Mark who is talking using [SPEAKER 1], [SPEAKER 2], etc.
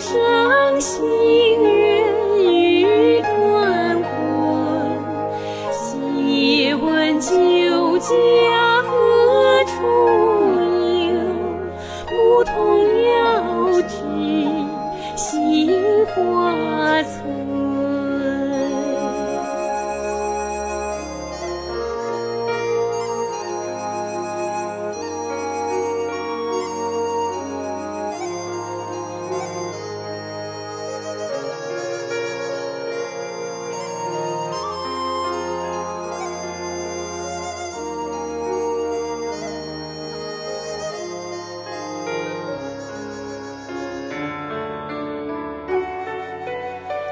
[SPEAKER 1] 上行人欲断魂。借问酒家何处